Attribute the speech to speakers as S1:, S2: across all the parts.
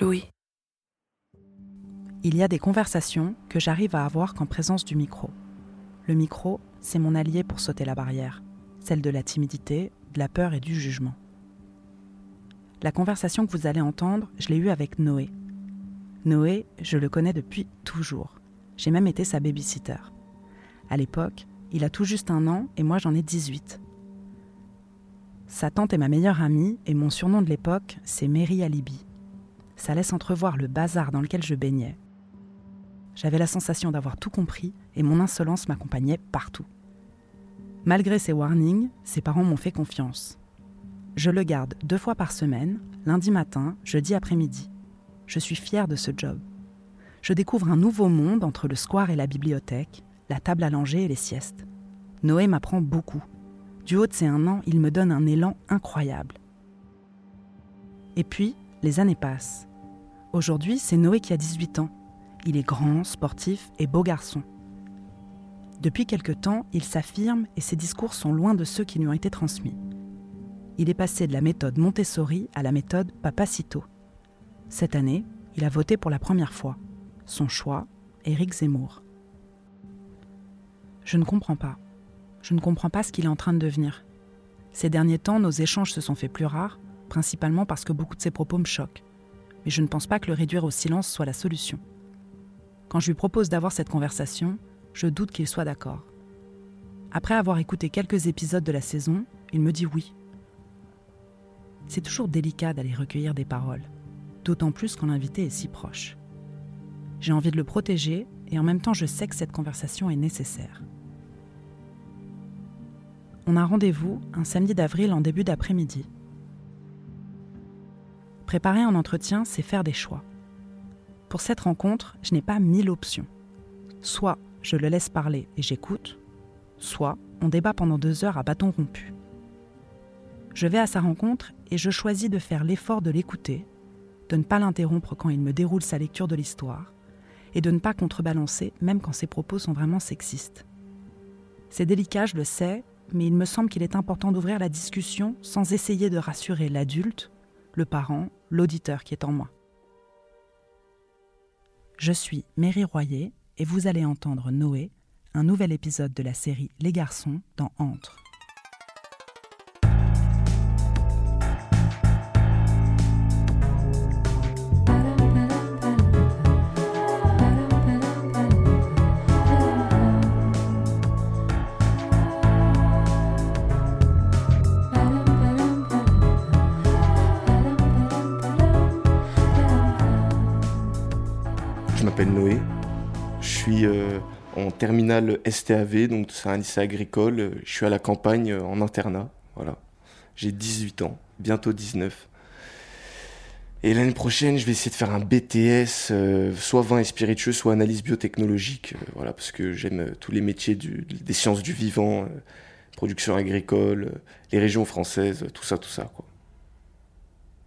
S1: Louis. Il y a des conversations que j'arrive à avoir qu'en présence du micro. Le micro, c'est mon allié pour sauter la barrière, celle de la timidité, de la peur et du jugement. La conversation que vous allez entendre, je l'ai eue avec Noé. Noé, je le connais depuis toujours. J'ai même été sa babysitter. À l'époque, il a tout juste un an et moi j'en ai 18. Sa tante est ma meilleure amie et mon surnom de l'époque, c'est Mary Alibi. Ça laisse entrevoir le bazar dans lequel je baignais. J'avais la sensation d'avoir tout compris et mon insolence m'accompagnait partout. Malgré ses warnings, ses parents m'ont fait confiance. Je le garde deux fois par semaine, lundi matin, jeudi après-midi. Je suis fière de ce job. Je découvre un nouveau monde entre le square et la bibliothèque, la table à langer et les siestes. Noé m'apprend beaucoup. Du haut de ses un an, il me donne un élan incroyable. Et puis, les années passent. Aujourd'hui, c'est Noé qui a 18 ans. Il est grand, sportif et beau garçon. Depuis quelque temps, il s'affirme et ses discours sont loin de ceux qui lui ont été transmis il est passé de la méthode Montessori à la méthode Papacito. Cette année, il a voté pour la première fois. Son choix, Éric Zemmour. Je ne comprends pas. Je ne comprends pas ce qu'il est en train de devenir. Ces derniers temps, nos échanges se sont fait plus rares, principalement parce que beaucoup de ses propos me choquent. Mais je ne pense pas que le réduire au silence soit la solution. Quand je lui propose d'avoir cette conversation, je doute qu'il soit d'accord. Après avoir écouté quelques épisodes de la saison, il me dit oui, c'est toujours délicat d'aller recueillir des paroles, d'autant plus quand l'invité est si proche. J'ai envie de le protéger et en même temps je sais que cette conversation est nécessaire. On a rendez-vous un samedi d'avril en début d'après-midi. Préparer un entretien, c'est faire des choix. Pour cette rencontre, je n'ai pas mille options. Soit je le laisse parler et j'écoute, soit on débat pendant deux heures à bâton rompu. Je vais à sa rencontre et je choisis de faire l'effort de l'écouter, de ne pas l'interrompre quand il me déroule sa lecture de l'histoire, et de ne pas contrebalancer même quand ses propos sont vraiment sexistes. C'est délicat, je le sais, mais il me semble qu'il est important d'ouvrir la discussion sans essayer de rassurer l'adulte, le parent, l'auditeur qui est en moi. Je suis Mary Royer et vous allez entendre Noé, un nouvel épisode de la série Les garçons dans Entre.
S2: M'appelle Noé. Je suis euh, en terminale STAV, donc c'est un lycée agricole. Je suis à la campagne euh, en internat. Voilà. J'ai 18 ans, bientôt 19. Et l'année prochaine, je vais essayer de faire un BTS, euh, soit vin et spiritueux, soit analyse biotechnologique. voilà, parce que j'aime tous les métiers des sciences du vivant, production agricole, les régions françaises, tout ça, tout ça. Quoi.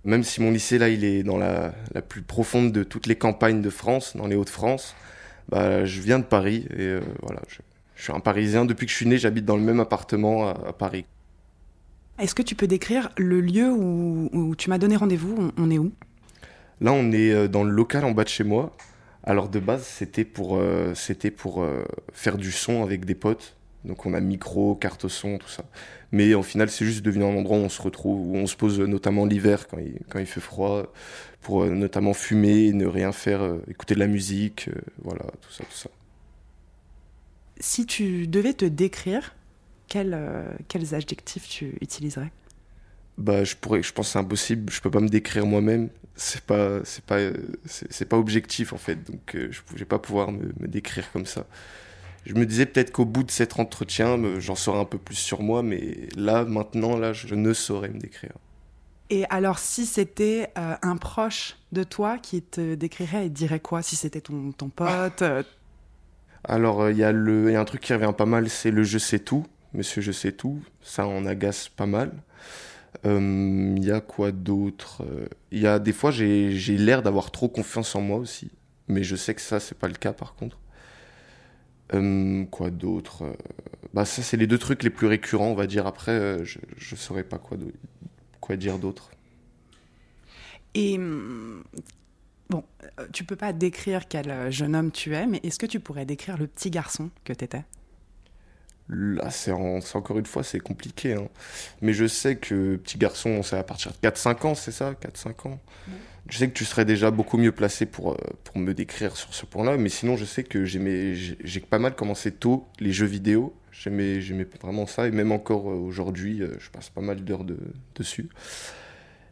S2: Même si mon lycée, là, il est dans la, plus profonde de toutes les campagnes de France, dans les Hauts-de-France, bah, je viens de Paris et euh, voilà, je, suis un Parisien. Depuis que je suis né, j'habite dans le même appartement à, Paris.
S1: Est-ce que tu peux décrire le lieu où, tu m'as donné rendez-vous? On, est où?
S2: Là, on est euh, dans le local en bas de chez moi. Alors de base, c'était pour, euh, c'était pour faire du son avec des potes. Donc on a micro, carte son, tout ça. Mais au final, c'est juste devenu un endroit où on se retrouve, où on se pose notamment l'hiver quand il, quand il fait froid, pour euh, notamment fumer, ne rien faire, euh, écouter de la musique, euh, voilà, tout ça, tout ça.
S1: Si tu devais te décrire, quels adjectifs tu utiliserais?
S2: Bah, je pourrais, je pense que c'est impossible. Je peux pas me décrire moi-même. C'est pas, c'est pas, c'est pas objectif en fait. Donc, je, ne vais pas pouvoir me, me décrire comme ça je me disais peut-être qu'au bout de cet entretien, j'en saurais un peu plus sur moi, mais là, maintenant, là, je ne saurais me décrire.
S1: Et alors, si c'était euh, un proche de toi qui te décrirait, il dirait quoi Si c'était ton, ton pote euh,
S2: Alors, il y, a le- y a un truc qui revient pas mal, c'est le je sais tout. Monsieur, je sais tout. Ça, on agace pas mal. Il y a quoi d'autre Il y a des fois, j'ai j'ai l'air d'avoir trop confiance en moi aussi. Mais je sais que ça, c'est pas le cas par contre. Euh, quoi d'autre Euh, Bah, ça, c'est les deux trucs les plus récurrents, on va dire. Après, euh, je, je saurais pas quoi, quoi dire d'autre.
S1: Et hum, bon, euh, tu peux pas décrire quel jeune homme tu es, mais est-ce que tu pourrais décrire le petit garçon que t'étais?
S2: Là, c'est en- c'est encore une fois, c'est compliqué. hein. Mais je sais que petit garçon, c'est à partir de 4-5 ans, c'est ça? 4-5 ans? Je sais que tu serais déjà beaucoup mieux placé pour, euh, pour me décrire sur ce point-là. Mais sinon, je sais que j'ai pas mal commencé tôt les jeux vidéo. J'aimais vraiment ça. Et même encore euh, aujourd'hui, euh, je passe pas mal d'heures de- dessus.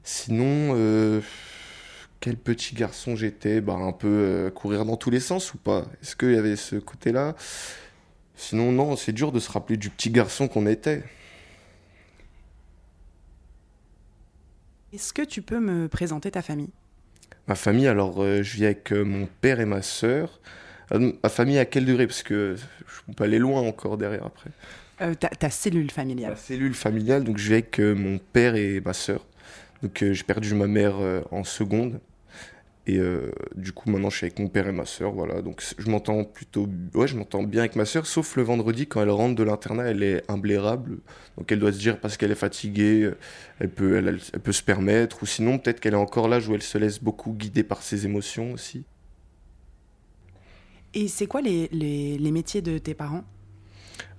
S2: Sinon, quel petit garçon j'étais? Bah, Un peu courir dans tous les sens ou pas? Est-ce qu'il y avait ce côté-là? Sinon, non, c'est dur de se rappeler du petit garçon qu'on était.
S1: Est-ce que tu peux me présenter ta famille?
S2: Ma famille, alors euh, je vis avec euh, mon père et ma sœur. Euh, ma famille à quel degré Parce que je peux aller loin encore derrière après.
S1: Euh, ta, ta cellule familiale.
S2: La cellule familiale, donc je vis avec mon père et ma sœur. Donc j'ai perdu ma mère en seconde. Et euh, du coup maintenant je suis avec mon père et ma sœur, voilà. Donc je m'entends plutôt, ouais, je m'entends bien avec ma sœur, sauf le vendredi quand elle rentre de l'internat, elle est imblairable. Donc elle doit se dire parce qu'elle est fatiguée, elle peut, elle, peut se permettre. Ou sinon peut-être qu'elle est encore l'âge où elle se laisse beaucoup guider par ses émotions aussi.
S1: Et c'est quoi les, les- les métiers de tes parents?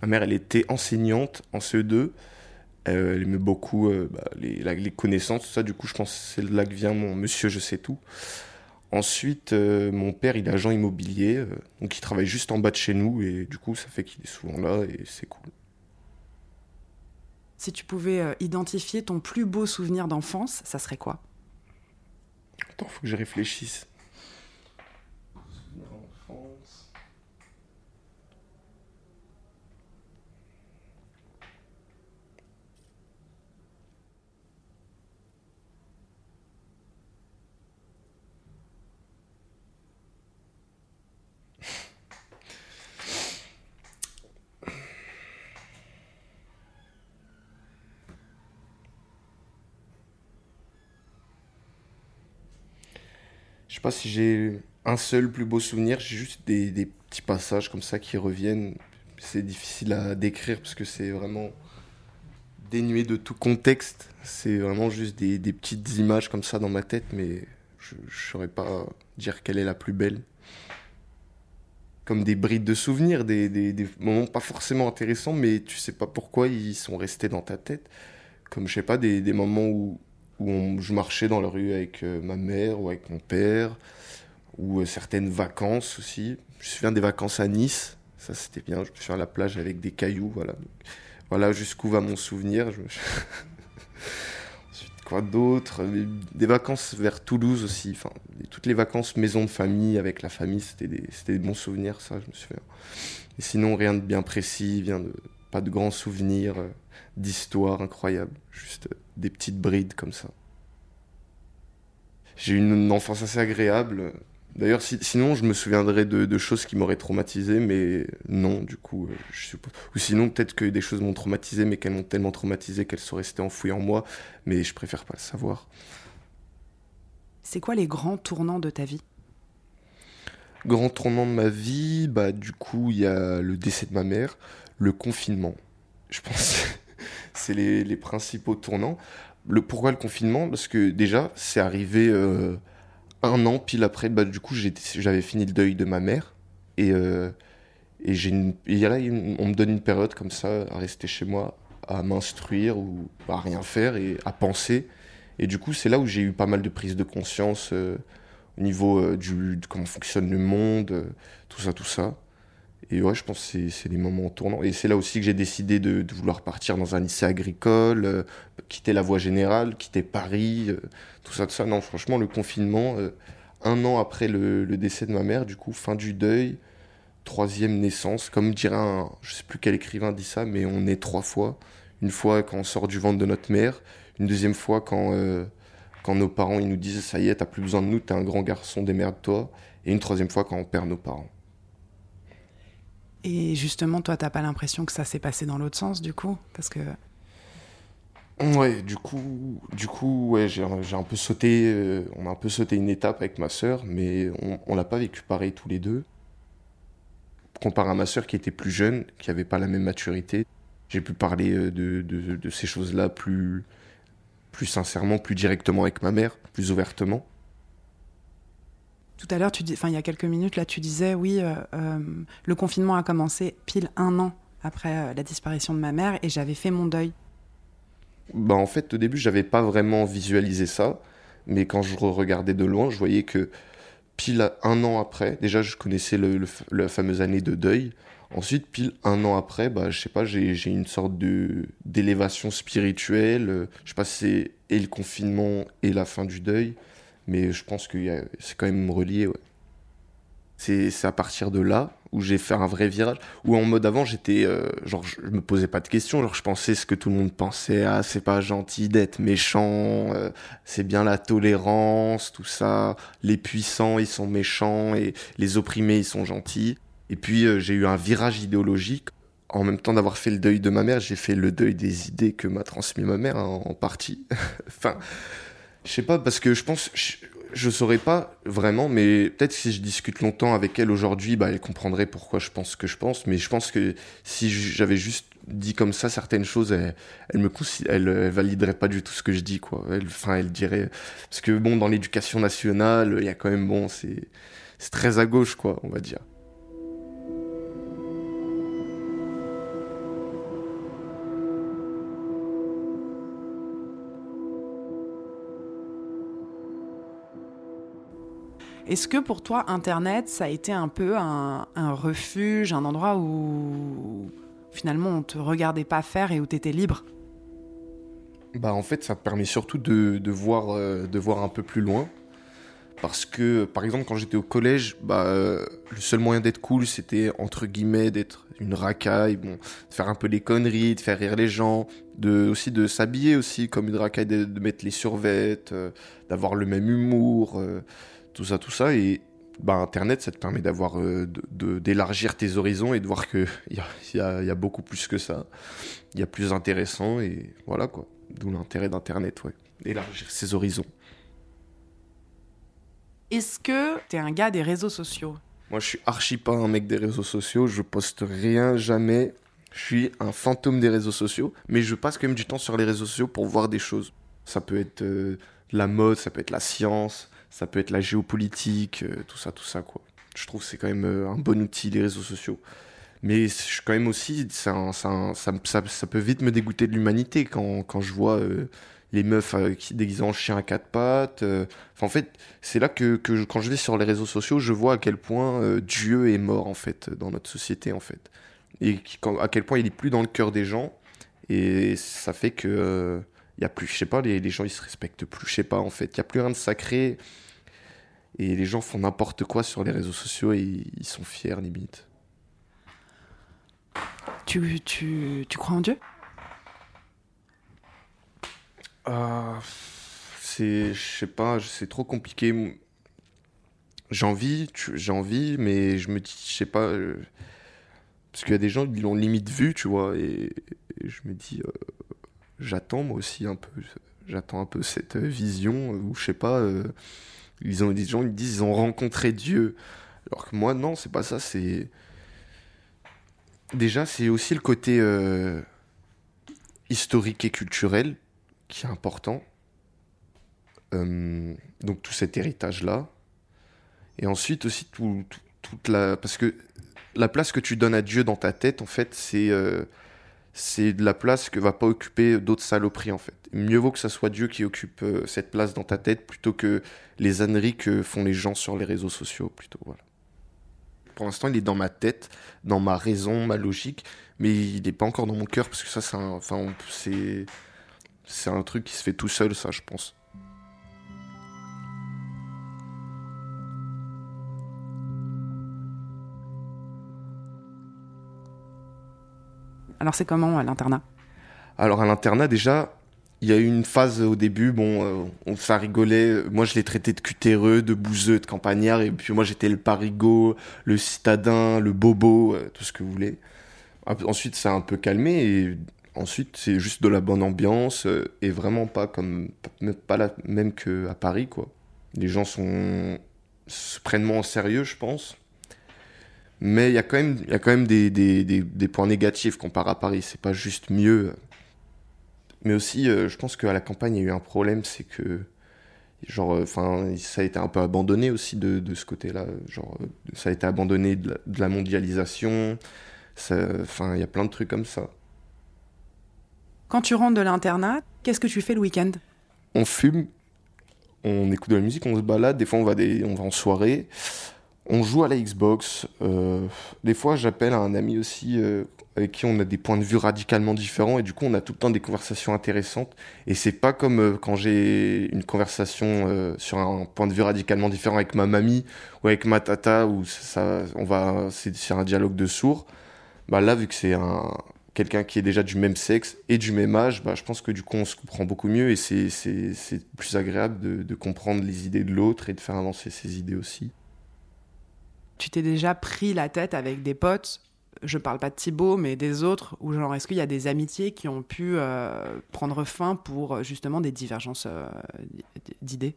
S2: Ma mère, elle était enseignante en CE2. Euh, elle aimait beaucoup euh, bah, les, la- les connaissances, tout ça. Du coup, je pense que c'est de là que vient mon monsieur, je sais tout. Ensuite, euh, mon père, il est agent immobilier. euh, donc, il travaille juste en bas de chez nous. Et du coup, ça fait qu'il est souvent là et c'est cool.
S1: Si tu pouvais euh, identifier ton plus beau souvenir d'enfance, ça serait quoi?
S2: Attends, faut que je réfléchisse. Je sais si j'ai un seul plus beau souvenir, j'ai juste des, petits passages comme ça qui reviennent. C'est difficile à décrire parce que c'est vraiment dénué de tout contexte. C'est vraiment juste des, petites images comme ça dans ma tête, mais je ne saurais pas dire quelle est la plus belle. Comme des brides de souvenirs, des, des- moments pas forcément intéressants, mais tu sais pas pourquoi ils sont restés dans ta tête. Comme, je sais pas, des moments où, où je marchais dans la rue avec euh, ma mère ou avec mon père, ou euh, certaines vacances aussi. Je me souviens des vacances à Nice, ça c'était bien. Je me suis à la plage avec des cailloux, voilà. Voilà jusqu'où va mon souvenir. Ensuite, quoi d'autre? Des- vacances vers Toulouse aussi. Enfin, toutes les vacances maison de famille avec la famille, c'était des, des bons souvenirs, ça, je me souviens. Et sinon, rien de bien précis, bien de, pas de grands souvenirs euh, d'histoire incroyables. Juste euh, des petites brides comme ça. J'ai eu une enfance assez agréable. D'ailleurs, si- sinon, je me souviendrais de, de choses qui m'auraient traumatisé, mais non, du coup, euh, je suppose. Ou sinon, peut-être que des choses m'ont traumatisé, mais qu'elles m'ont tellement traumatisé qu'elles sont restées enfouies en moi, mais je préfère pas le savoir.
S1: C'est quoi les grands tournants de ta vie?
S2: Grand tournant de ma vie, bah, du coup, il y a le décès de ma mère, le confinement. Je pense c'est les, principaux tournants. Le, pourquoi le confinement? Parce que déjà, c'est arrivé euh, un an pile après. Bah, du coup, j'avais fini le deuil de ma mère. Et, euh, et, et là, on me donne une période comme ça, à rester chez moi, à m'instruire ou à rien faire et à penser. Et du coup, c'est là où j'ai eu pas mal de prise de conscience. euh, au niveau du, de comment fonctionne le monde, tout ça, tout ça. Et ouais, je pense que c'est- des moments tournants. Et c'est là aussi que j'ai décidé de, vouloir partir dans un lycée agricole, euh, quitter la voie générale, quitter Paris, euh, tout ça, tout ça. Non, franchement, le confinement, euh, un an après le, décès de ma mère, du coup, fin du deuil, troisième naissance, comme dirait un, je sais plus quel écrivain dit ça, mais on naît trois fois. Une fois quand on sort du ventre de notre mère, Une deuxième fois quand, quand nos parents ils nous disent ça y est, t'as plus besoin de nous, t'es un grand garçon, démerde-toi. Et une troisième fois quand on perd nos parents.
S1: Et justement, toi, t'as pas l'impression que ça s'est passé dans l'autre sens, du coup? Parce que.
S2: Ouais, du coup, du coup, ouais, j'ai un peu sauté, euh, on a un peu sauté une étape avec ma sœur, mais on, on l'a pas vécu pareil tous les deux. Comparé à ma sœur qui était plus jeune, qui avait pas la même maturité, j'ai pu parler euh, de, de, ces choses-là plus, plus sincèrement, plus directement avec ma mère, plus ouvertement.
S1: Tout à l'heure, tu enfin il y a quelques minutes là, tu disais oui, euh, euh, le confinement a commencé pile un an après euh, la disparition de ma mère et j'avais fait mon deuil.
S2: Bah en fait, au début, j'avais pas vraiment visualisé ça, mais quand je regardais de loin, je voyais que pile un an après, déjà je connaissais le, la fameuse année de deuil. Ensuite, pile un an après, bah, je sais pas, j'ai une sorte de d'élévation spirituelle. Je sais pas si c'est et le confinement et la fin du deuil. Mais je pense que c'est quand même relié, ouais. C'est à partir de là où j'ai fait un vrai virage. Où en mode avant, j'étais. Euh, genre, je me posais pas de questions. Genre, je pensais ce que tout le monde pensait. Ah, c'est pas gentil d'être méchant. Euh, c'est bien la tolérance, tout ça. Les puissants, ils sont méchants. Et les opprimés, ils sont gentils. Et puis, euh, j'ai eu un virage idéologique. En même temps d'avoir fait le deuil de ma mère, j'ai fait le deuil des idées que m'a transmis ma mère, hein, en partie. enfin. Je sais pas, parce que je pense, je, saurais pas vraiment, mais peut-être si je discute longtemps avec elle aujourd'hui, bah, elle comprendrait pourquoi je pense ce que je pense. Mais je pense que si j'avais juste dit comme ça certaines choses, elle, elle me elle, validerait pas du tout ce que je dis, quoi. Elle, enfin, elle dirait, parce que bon, dans l'éducation nationale, il y a quand même bon, c'est, c'est très à gauche, quoi, on va dire.
S1: Est-ce que pour toi, Internet, ça a été un peu un, refuge, un endroit où finalement on te regardait pas faire et où tu étais libre?
S2: Bah en fait, ça te permet surtout de, voir, euh, de voir un peu plus loin. Parce que, par exemple, quand j'étais au collège, bah, euh, le seul moyen d'être cool, c'était, entre guillemets, d'être une racaille, de faire un peu des conneries, de faire rire les gens, aussi de s'habiller aussi comme une racaille, de, mettre les survettes, euh, d'avoir le même humour tout ça, tout ça. Et bah, Internet, ça te permet d'avoir, euh, d'élargir tes horizons et de voir qu'il y a, y, a, y a beaucoup plus que ça. Il y a plus intéressant et voilà quoi. D'où l'intérêt d'Internet, ouais. Élargir ses horizons.
S1: Est-ce que t'es un gars des réseaux sociaux?
S2: Moi, je suis archi pas un mec des réseaux sociaux. Je poste rien, jamais. Je suis un fantôme des réseaux sociaux. Mais je passe quand même du temps sur les réseaux sociaux pour voir des choses. Ça peut être euh, la mode, ça peut être la science, ça peut être la géopolitique, euh, tout ça, tout ça, quoi. Je trouve que c'est quand même euh, un bon outil, les réseaux sociaux. Mais je quand même aussi, ça, ça, ça, peut vite me dégoûter de l'humanité quand, quand, je vois euh, les meufs déguisent en chien à quatre pattes. en fait, c'est là que, que quand je vais sur les réseaux sociaux, je vois à quel point Dieu est mort, en fait, dans notre société, en fait. Et à quel point il est plus dans le cœur des gens. Et ça fait que il y a plus, je sais pas, les, les, gens ils se respectent plus, je sais pas en fait, il y a plus rien de sacré et les gens font n'importe quoi sur les réseaux sociaux et ils sont fiers limite.
S1: Tu, tu, tu crois en Dieu?
S2: Euh, C'est, je sais pas, c'est trop compliqué. J'ai envie, j'ai envie, mais je me dis, je sais pas, euh, parce qu'il y a des gens qui l'ont limite vu, tu vois, et, je me dis. Euh, j'attends moi aussi un peu, j'attends un peu cette vision où je sais pas, euh, ils ont des gens ils disent ils ont rencontré Dieu, alors que moi non c'est pas ça, c'est déjà c'est aussi le côté euh, historique et culturel qui est important, euh, donc tout cet héritage là, et ensuite aussi tout, toute la parce que la place que tu donnes à Dieu dans ta tête en fait c'est c'est de la place que va pas occuper d'autres saloperies en fait. Mieux vaut que ça soit Dieu qui occupe euh, cette place dans ta tête plutôt que les âneries que font les gens sur les réseaux sociaux plutôt voilà. Pour l'instant, il est dans ma tête, dans ma raison, ma logique, mais il n'est pas encore dans mon cœur parce que ça c'est c'est un truc qui se fait tout seul ça je pense.
S1: Alors c'est comment à l'internat?
S2: Alors à l'internat déjà, Il y a eu une phase au début, bon, euh, on, ça rigolait. Moi, je l'ai traité de cutéreux, de bouseux, de campagnard. Et puis, moi, j'étais le parigot, le citadin, le bobo, euh, tout ce que vous voulez. Ensuite, ça a un peu calmé. Et ensuite, c'est juste de la bonne ambiance. Euh, et vraiment pas comme. Pas la même qu'à Paris, quoi. Les gens sont. se prennent moins sérieux, je pense. Mais il y a quand même, il y a quand même des, des, des, des points négatifs comparé à Paris. C'est pas juste mieux. Mais aussi, euh, je pense qu'à la campagne, il y a eu un problème, c'est que genre euh, ça a été un peu abandonné aussi de, de ce côté-là. Genre euh, ça a été abandonné de la, mondialisation. Enfin il y a plein de trucs comme ça.
S1: Quand tu rentres de l'internat qu'est-ce que tu fais le week-end?
S2: On fume on écoute de la musique on se balade. Des fois on va des on va en soirée on joue à la Xbox. Euh, des fois, j'appelle un ami aussi euh, avec qui on a des points de vue radicalement différents et du coup, on a tout le temps des conversations intéressantes. Et c'est pas comme euh, quand j'ai une conversation sur un point de vue radicalement différent avec ma mamie ou avec ma tata où ça, on va, c'est un dialogue de sourds. Bah là, vu que c'est un quelqu'un qui est déjà du même sexe et du même âge, bah, je pense que du coup on se comprend beaucoup mieux et c'est, c'est, plus agréable de, de comprendre les idées de l'autre et de faire avancer ses idées aussi
S1: tu t'es déjà pris la tête avec des potes je parle pas de Thibaut, mais des autres, ou genre, est-ce qu'il y a des amitiés qui ont pu euh, prendre fin pour euh, justement des divergences euh, d'idées?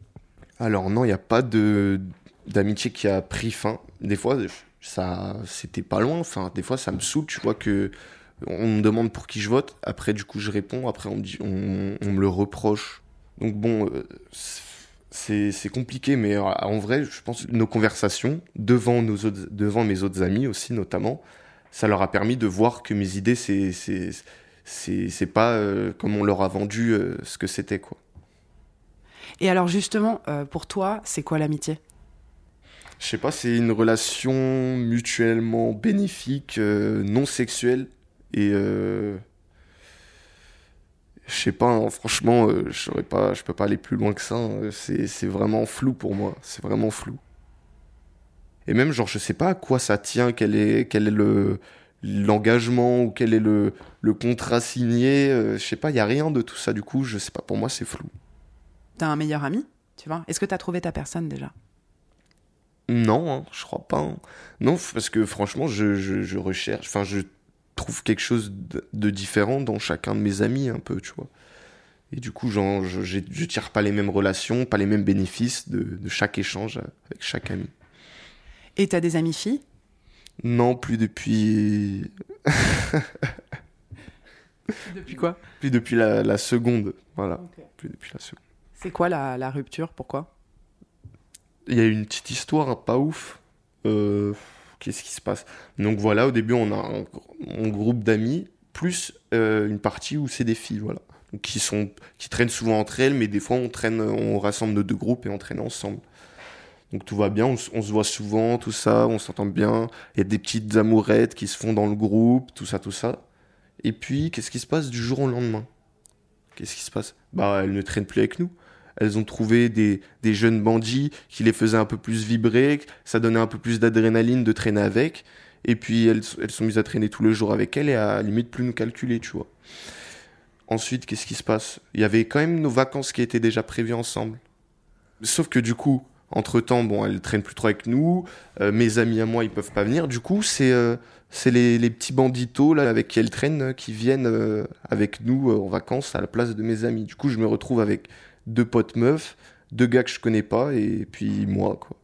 S2: Alors non, il n'y a pas d'amitié qui a pris fin. Des fois, ça, c'était pas loin. Enfin, des fois, ça me saoule. Tu vois que on me demande pour qui je vote. Après, du coup, je réponds. Après, on me le reproche. Donc bon, c'est compliqué, mais euh, en vrai, je pense que nos conversations, devant, nos autres, devant mes autres amis aussi notamment, ça leur a permis de voir que mes idées, c'est c'est pas euh, comme on leur a vendu euh, ce que c'était. quoi.
S1: Et alors justement, pour toi, c'est quoi l'amitié?
S2: Je sais pas, c'est une relation mutuellement bénéfique, non sexuelle et je sais pas, hein, franchement, euh, je pas, je peux pas aller plus loin que ça. Hein. c'est vraiment flou pour moi. C'est vraiment flou. Et même, genre, je sais pas à quoi ça tient, quel est, quel est le l'engagement ou quel est le, le contrat signé. Euh, je sais pas, il y a rien de tout ça. Du coup, je sais pas. Pour moi, c'est flou.
S1: T'as un meilleur ami, tu vois? Est-ce que t'as trouvé ta personne déjà?
S2: Non, hein, je crois pas. Non, parce que franchement, je, je, je recherche. Enfin, je trouve quelque chose de, différent dans chacun de mes amis, un peu, tu vois. Et du coup, genre, je, je, tire pas les mêmes relations, pas les mêmes bénéfices de, chaque échange avec chaque ami.
S1: Et t'as des amis filles?
S2: Non, plus depuis.
S1: depuis quoi?
S2: Plus depuis la, seconde, voilà. Plus depuis la seconde.
S1: C'est quoi la, la rupture? Pourquoi?
S2: Il y a une petite histoire pas ouf. Euh, qu'est-ce qui se passe Donc voilà, au début, on a un, groupe d'amis, plus euh, une partie où c'est des filles, voilà. qui, sont, qui traînent souvent entre elles, mais des fois, on, traîne, on rassemble nos deux groupes et on traîne ensemble. Donc tout va bien, on, se voit souvent, tout ça, on s'entend bien. Il y a des petites amourettes qui se font dans le groupe, tout ça, tout ça. Et puis, qu'est-ce qui se passe du jour au lendemain? Qu'est-ce qui se passe? Bah, elles ne traînent plus avec nous elles ont trouvé des, des, jeunes bandits qui les faisaient un peu plus vibrer, ça donnait un peu plus d'adrénaline de traîner avec. Et puis elles, elles sont mises à traîner tous les jours avec elles et à, limite plus nous calculer, tu vois. Ensuite, qu'est-ce qui se passe? Il y avait quand même nos vacances qui étaient déjà prévues ensemble. Sauf que du coup, entre temps, bon, elles traînent plus trop avec nous. Euh, mes amis à moi, ils peuvent pas venir. Du coup, c'est euh, les, les, petits banditos là avec qui elles traînent euh, qui viennent avec nous en vacances à la place de mes amis. Du coup, je me retrouve avec deux potes meufs, deux gars que je connais pas, et puis moi, quoi.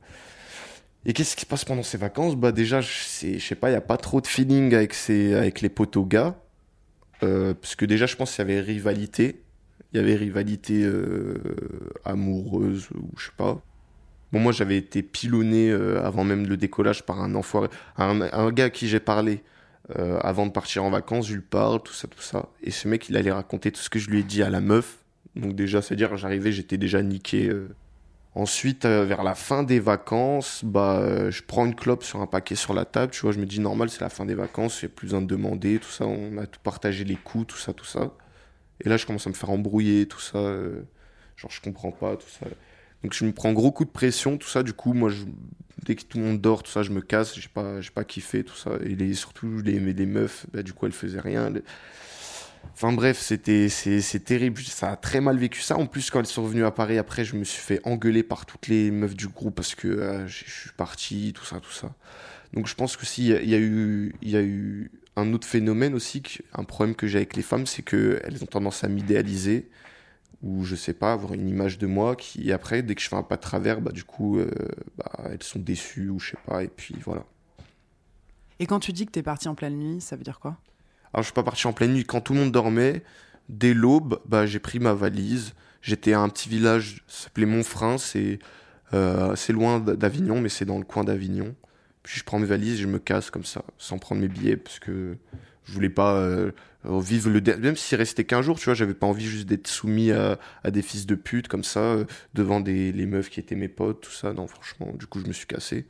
S2: Et qu'est-ce qui se passe pendant ces vacances? Bah déjà, je sais pas, il y a pas trop de feeling avec, ces, avec les potos gars. Euh, parce que déjà, je pense qu'il y avait rivalité. Il y avait rivalité euh, amoureuse, ou je sais pas. Bon, moi, j'avais été pilonné euh, avant même le décollage par un enfoiré. Un, un gars à qui j'ai parlé avant de partir en vacances, je lui parle, tout ça, tout ça. Et ce mec, il allait raconter tout ce que je lui ai dit à la meuf. Donc déjà, c'est-à-dire, j'arrivais, j'étais déjà niqué. Euh. Ensuite, euh, vers la fin des vacances, bah, euh, je prends une clope sur un paquet sur la table. Tu vois, je me dis normal, c'est la fin des vacances, il n'y a plus besoin de demander, tout ça. On a tout partagé les coups, tout ça, tout ça. Et là, je commence à me faire embrouiller, tout ça. genre, je comprends pas, tout ça. Donc, je me prends gros coup de pression, tout ça. Du coup, moi, dès que tout le monde dort, tout ça, je me casse. J'ai pas, j'ai pas kiffé, tout ça. Et surtout les, les meufs, bah, du coup, elles faisaient rien. Enfin bref, c'était c'est terrible. Ça a très mal vécu ça. En plus, quand elles sont revenues à Paris, après, je me suis fait engueuler par toutes les meufs du groupe parce que euh, je suis parti, tout ça, tout ça. Donc je pense que si y, a eu il y a eu un autre phénomène aussi, un problème que j'ai avec les femmes, c'est que elles ont tendance à m'idéaliser ou je sais pas avoir une image de moi qui après dès que je fais un pas de travers, bah du coup euh, bah, elles sont déçues ou je sais pas et puis voilà.
S1: Et quand tu dis que tu es parti en pleine nuit, ça veut dire quoi?
S2: Alors, je suis pas parti en pleine nuit. Quand tout le monde dormait, dès l'aube, bah, j'ai pris ma valise. J'étais à un petit village, ça s'appelait Montfrin, c'est euh, loin d'Avignon, mais c'est dans le coin d'Avignon. Puis je prends mes valises je me casse comme ça, sans prendre mes billets, parce que je voulais pas euh, vivre le même s'il restait qu'un jour tu vois j'avais pas envie juste d'être soumis à, des fils de pute comme ça euh, devant des les meufs qui étaient mes potes tout ça non franchement du coup je me suis cassé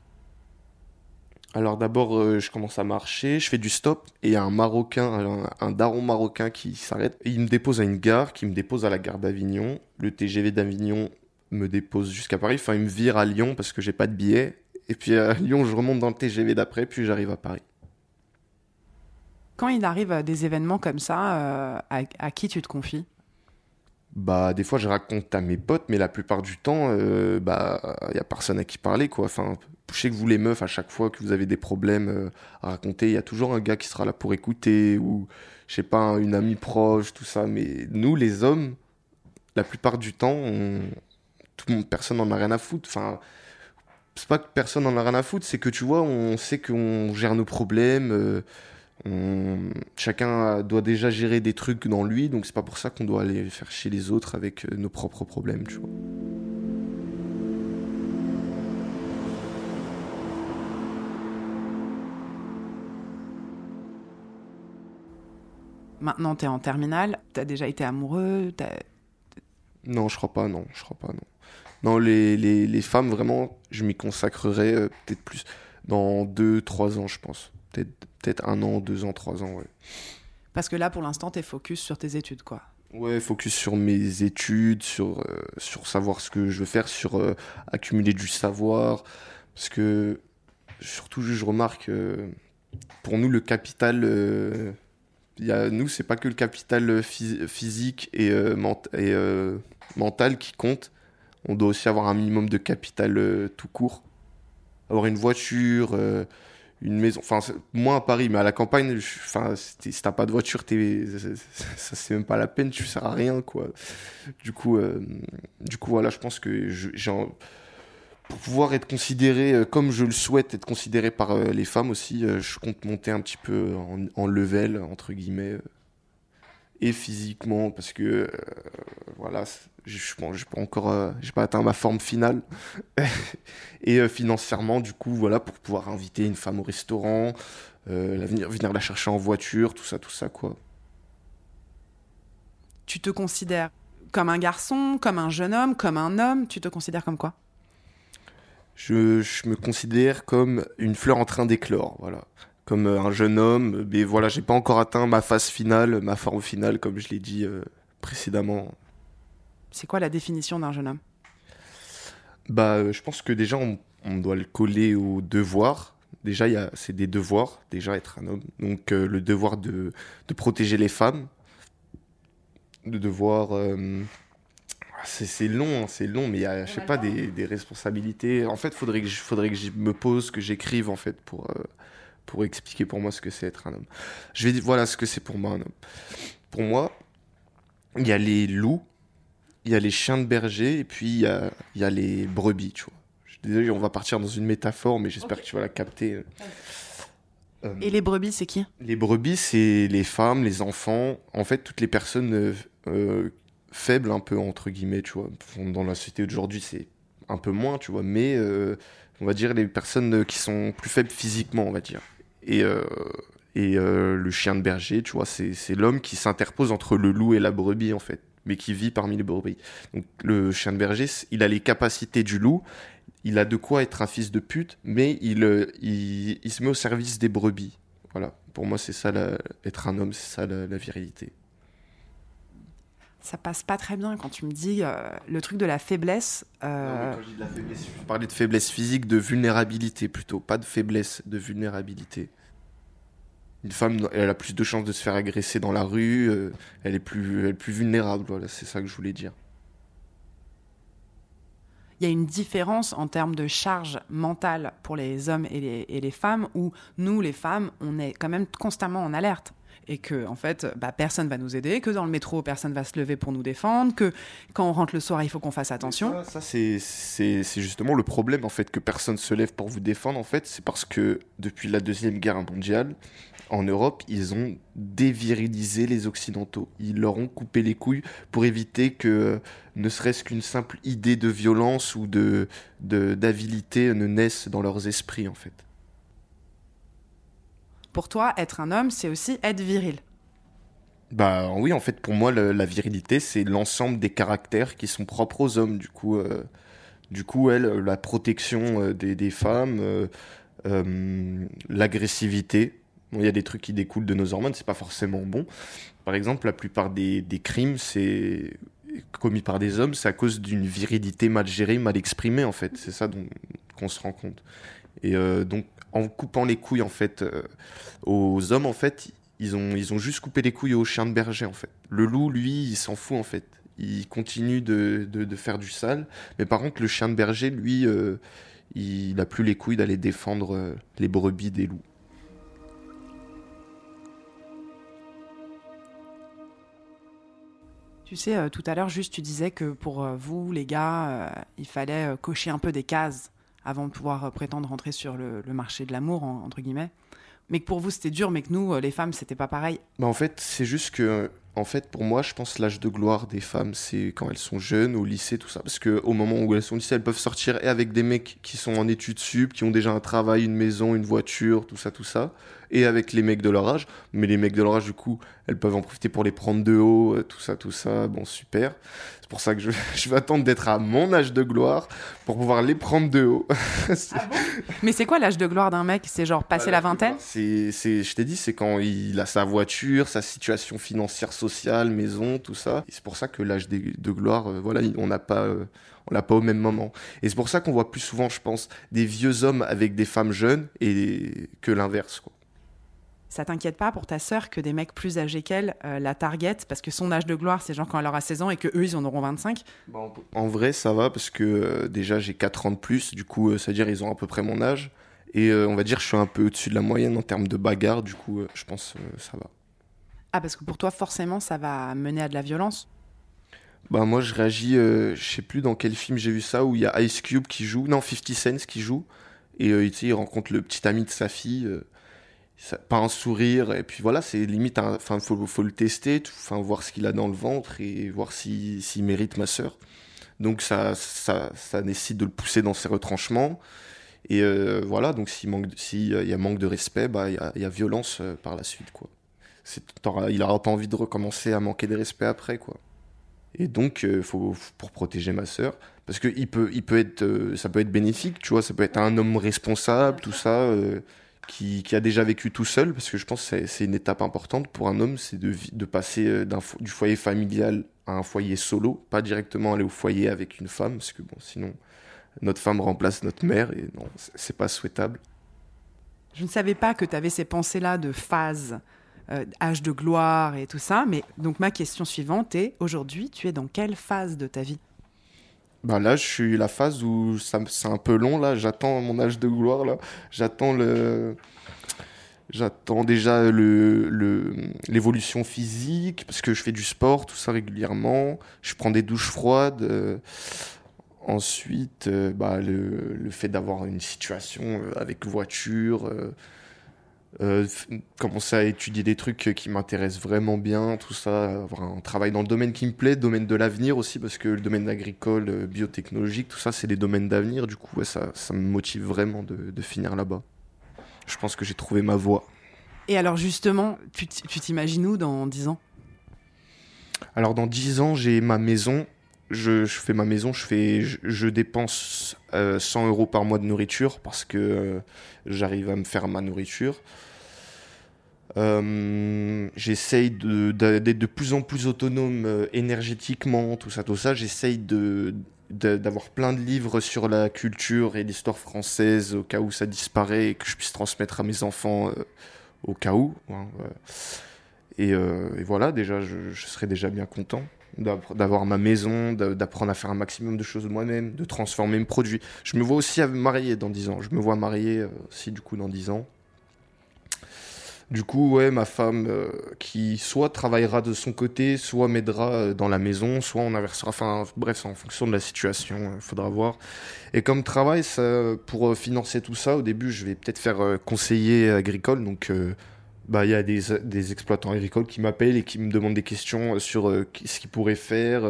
S2: alors d'abord, euh, je commence à marcher, je fais du stop et il y a un Marocain, un, daron marocain qui s'arrête. Il me dépose à une gare, qui me dépose à la gare d'Avignon. Le TGV d'Avignon me dépose jusqu'à Paris. Enfin, il me vire à Lyon parce que j'ai pas de billet. Et puis à Lyon, je remonte dans le TGV d'après, puis j'arrive à Paris.
S1: Quand il arrive des événements comme ça, euh, à, qui tu te confies?
S2: Bah des fois je raconte à mes potes mais la plupart du temps euh, bah il y a personne à qui parler quoi enfin je sais que vous les meufs, à chaque fois que vous avez des problèmes euh, à raconter, il y a toujours un gars qui sera là pour écouter, ou je sais pas, une amie proche, tout ça. Mais nous, les hommes, la plupart du temps, personne n'en a rien à foutre. Enfin, c'est pas que personne n'en a rien à foutre, c'est que tu vois, on sait qu'on gère nos problèmes. Euh, chacun doit déjà gérer des trucs dans lui, donc c'est pas pour ça qu'on doit aller faire chez les autres avec euh, nos propres problèmes, tu vois.
S1: Maintenant, tu es en terminale, tu as déjà été amoureux
S2: Non, je crois pas, non, je crois pas, non. Non, les, les, les femmes, vraiment, je m'y consacrerai euh, peut-être plus dans deux, trois ans, je pense. Peut-être peut un an, deux ans, trois ans, ouais.
S1: Parce que là, pour l'instant, tu es focus sur tes études, quoi.
S2: Ouais, focus sur mes études, sur, euh, sur savoir ce que je veux faire, sur euh, accumuler du savoir. Parce que, surtout, je remarque, pour nous, le capital y a, nous, c'est pas que le capital euh, physique et, euh, euh, mental qui compte. On doit aussi avoir un minimum de capital tout court. Avoir une voiture, une maison. Enfin, moins à Paris, mais à la campagne, enfin, si t'as pas de voiture, es, ça, c'est même pas la peine, tu sers à rien, quoi. Du coup, du coup, voilà, je pense que j'ai pour pouvoir être considéré euh, comme je le souhaite être considéré par euh, les femmes aussi, euh, je compte monter un petit peu en, level, entre guillemets, et physiquement, parce que voilà, je j'ai pas encore, pas atteint ma forme finale, et financièrement, du coup, voilà, pour pouvoir inviter une femme au restaurant, venir, venir la chercher en voiture, tout ça, tout ça, quoi.
S1: Tu te considères comme un garçon, comme un jeune homme, comme un homme Tu te considères comme quoi?
S2: Je, me considère comme une fleur en train d'éclore, voilà. Comme euh, un jeune homme, mais voilà, j'ai pas encore atteint ma phase finale, ma forme finale, comme je l'ai dit euh, précédemment.
S1: C'est quoi la définition d'un jeune homme?
S2: Bah, euh, je pense que déjà, on, doit le coller au devoir. Déjà, c'est des devoirs, déjà être un homme. Donc, le devoir de, de, protéger les femmes, le devoir c'est long, hein, c'est long, mais il y a, je sais pas, des, des, responsabilités. En fait, faudrait que je, faudrait que je me pose, que j'écrive en fait pour euh, pour expliquer pour moi ce que c'est être un homme. Je vais dire voilà ce que c'est pour moi un homme. Pour moi, il y a les loups, il y a les chiens de berger et puis il y a, y a les brebis, tu vois. Je suis désolé, on va partir dans une métaphore, mais j'espère que tu vas la capter.
S1: Euh, et les brebis, c'est qui?
S2: Les brebis, c'est les femmes, les enfants, en fait, toutes les personnes euh, faible un peu entre guillemets tu vois. Dans la société d'aujourd'hui c'est un peu moins tu vois. Mais euh, on va dire les personnes qui sont plus faibles physiquement on va dire. Et euh, et euh, le chien de berger tu vois c'est l'homme qui s'interpose entre le loup et la brebis en fait. Mais qui vit parmi les brebis. Donc le chien de berger il a les capacités du loup. Il a de quoi être un fils de pute mais il il, se met au service des brebis. Voilà. Pour moi c'est ça être un homme c'est ça la, la virilité
S1: ça passe pas très bien quand tu me dis euh, le truc de la faiblesse.
S2: Euh... quand je dis de la faiblesse, je parlais de faiblesse physique, de vulnérabilité plutôt, pas de faiblesse, de vulnérabilité. Une femme, elle a plus de chances de se faire agresser dans la rue, euh, elle, est plus, elle est plus vulnérable, voilà, c'est ça que je voulais dire.
S1: Il y a une différence en termes de charge mentale pour les hommes et les, et les femmes, où nous, les femmes, on est quand même constamment en alerte et que en fait bah, personne va nous aider, que dans le métro personne va se lever pour nous défendre, que quand on rentre le soir il faut qu'on fasse attention.
S2: Ça, c'est justement le problème en fait que personne se lève pour vous défendre en fait, c'est parce que depuis la deuxième guerre mondiale, en Europe, ils ont dévirilisé les Occidentaux. Ils leur ont coupé les couilles pour éviter que ne serait-ce qu'une simple idée de violence ou de d'avidité ne naisse dans leurs esprits en fait
S1: pour toi, être un homme, c'est aussi être viril.
S2: Bah oui, en fait, pour moi, la virilité, c'est l'ensemble des caractères qui sont propres aux hommes. Du coup, euh, du coup elle, la protection euh, des, femmes, euh, l'agressivité. Il y a des trucs qui découlent de nos hormones, c'est pas forcément bon. Par exemple, la plupart des, des crimes, c'est commis par des hommes, c'est à cause d'une virilité mal gérée, mal exprimée, en fait. C'est ça qu'on se rend compte. Et donc, en coupant les couilles en fait euh, aux hommes en fait ils ont ils ont juste coupé les couilles aux chiens de berger en fait. Le loup lui il s'en fout en fait. Il continue de, de, faire du sale. Mais par contre le chien de berger lui euh, il n'a plus les couilles d'aller défendre euh, les brebis des loups.
S1: Tu sais, tout à l'heure, juste, tu disais que pour vous, les gars, il fallait cocher un peu des cases avant de pouvoir euh, prétendre rentrer sur le, marché de l'amour, entre guillemets. Mais que pour vous, c'était dur, mais que nous, euh, les femmes, c'était pas pareil.
S2: Bah en fait, c'est juste que, en fait, pour moi, je pense l'âge de gloire des femmes, c'est quand elles sont jeunes, au lycée, tout ça. Parce qu'au moment où elles sont au lycée, elles peuvent sortir et avec des mecs qui sont en études sup, qui ont déjà un travail, une maison, une voiture, tout ça, tout ça et avec les mecs de leur âge. Mais les mecs de leur âge, du coup, elles peuvent en profiter pour les prendre de haut, euh, tout ça, tout ça. Bon, super. C'est pour ça que je, je vais attendre d'être à mon âge de gloire pour pouvoir les prendre de haut.
S1: ah bon? Mais c'est quoi l'âge de gloire d'un mec? C'est genre passer la vingtaine?
S2: C'est, c'est, Je t'ai dit, c'est quand il a sa voiture, sa situation financière, sociale, maison, tout ça. Et c'est pour ça que l'âge de, gloire, euh, voilà, on n'a pas. Euh, on l'a pas au même moment. Et c'est pour ça qu'on voit plus souvent, je pense, des vieux hommes avec des femmes jeunes et que l'inverse. Quoi
S1: ça t'inquiète pas pour ta sœur que des mecs plus âgés qu'elle euh, la target parce que son âge de gloire c'est genre quand elle aura 16 ans et que eux ils en auront 25
S2: En vrai ça va parce que déjà j'ai 4 ans de plus du coup c'est à dire ils ont à peu près mon âge et on va dire je suis un peu au-dessus de la moyenne en termes de bagarre du coup je pense ça va.
S1: Ah parce que pour toi forcément ça va mener à de la violence.
S2: Bah moi je réagis je sais plus dans quel film j'ai vu ça où il y a Ice Cube qui joue non 50 Cent qui joue et il rencontre le petit ami de sa fille pas un sourire et puis voilà c'est limite enfin faut, le tester enfin voir ce qu'il a dans le ventre et voir s'il mérite ma sœur. Donc ça, ça, nécessite de le pousser dans ses retranchements et euh, voilà donc s'il manque y a manque de respect bah il y y a, violence euh, par la suite quoi il aura pas envie de recommencer à manquer de respect après quoi et donc euh, faut pour protéger ma sœur parce que il peut il peut être ça peut être bénéfique tu vois ça peut être un homme responsable tout ça qui, a déjà vécu tout seul, parce que je pense que c'est une étape importante pour un homme, c'est de, passer euh, du foyer familial à un foyer solo, pas directement aller au foyer avec une femme, parce que bon, sinon notre femme remplace notre mère et non, c'est pas souhaitable.
S1: Je ne savais pas que tu avais ces pensées-là de phase, euh, âge de gloire et tout ça, mais donc ma question suivante est aujourd'hui, tu es dans quelle phase de ta vie?
S2: Bah là, je suis la phase où c'est un peu long là. J'attends mon âge de gloire là. J'attends le, j'attends déjà le l'évolution physique parce que je fais du sport tout ça régulièrement. Je prends des douches froides. Euh, ensuite, euh, bah, le, le fait d'avoir une situation avec voiture euh, commencer à étudier des trucs qui m'intéressent vraiment bien, tout ça, avoir un travail dans le domaine qui me plaît, domaine de l'avenir aussi, parce que le domaine agricole, euh, biotechnologique, tout ça, c'est des domaines d'avenir, du coup, ça, ça me motive vraiment de, de finir là-bas. Je pense que j'ai trouvé ma voie.
S1: Et alors justement, tu t'imagines où dans 10 ans?
S2: Alors dans 10 ans, j'ai ma maison, je, fais ma maison, je, fais, je, dépense 100 euh, euros par mois de nourriture parce que euh, j'arrive à me faire ma nourriture. Euh, j'essaye d'être de, plus en plus autonome euh, énergétiquement, tout ça, tout ça. J'essaye d'avoir plein de livres sur la culture et l'histoire française au cas où ça disparaît et que je puisse transmettre à mes enfants au cas où. Hein, et, voilà, déjà, je, je, serais déjà bien content d'avoir ma maison, d'apprendre à faire un maximum de choses moi-même, de transformer mes produits. Je me vois aussi marier dans 10 ans. Je me vois marier aussi, du coup, dans 10 ans. Du coup, ouais, ma femme euh, qui soit travaillera de son côté, soit m'aidera euh, dans la maison, soit on inversera. Enfin, bref, en fonction de la situation, il euh, faudra voir. Et comme travail, pour financer tout ça, au début, je vais peut-être faire conseiller agricole. Donc, bah, il y a des, des, exploitants agricoles qui m'appellent et qui me demandent des questions sur ce qu'ils pourraient faire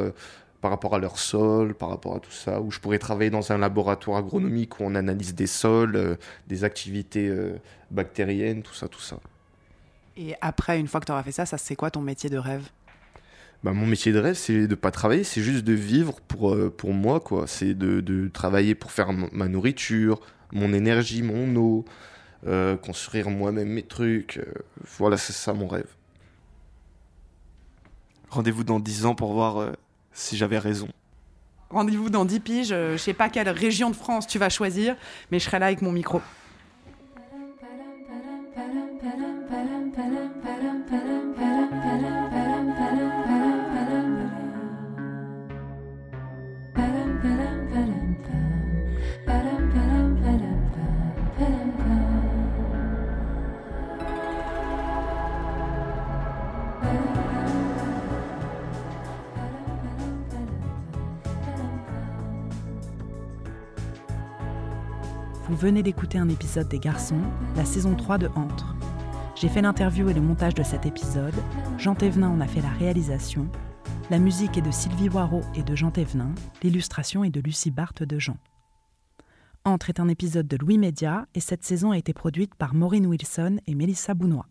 S2: par rapport à leur sol, par rapport à tout ça, où je pourrais travailler dans un laboratoire agronomique où on analyse des sols, des activités bactériennes, tout ça, tout ça.
S1: Et après, une fois que tu auras fait ça, ça c'est quoi ton métier de rêve?
S2: Bah, mon métier de rêve, c'est de pas travailler, c'est juste de vivre pour, euh, pour moi, quoi. C'est de, de, travailler pour faire ma nourriture, mon énergie, mon eau, euh, construire moi-même mes trucs. Euh, voilà, c'est ça mon rêve. Rendez-vous dans 10 ans pour voir si j'avais raison.
S1: Rendez-vous dans 10 piges, je sais pas quelle région de France tu vas choisir, mais je serai là avec mon micro. Venez d'écouter un épisode des Garçons, la saison 3 de Entre. J'ai fait l'interview et le montage de cet épisode, Jean Thévenin en a fait la réalisation, la musique est de Sylvie Waro et de Jean Thévenin, l'illustration est de Lucie Barthes de Jean. Entre est un épisode de Louis Média et cette saison a été produite par Maureen Wilson et Mélissa Bounois.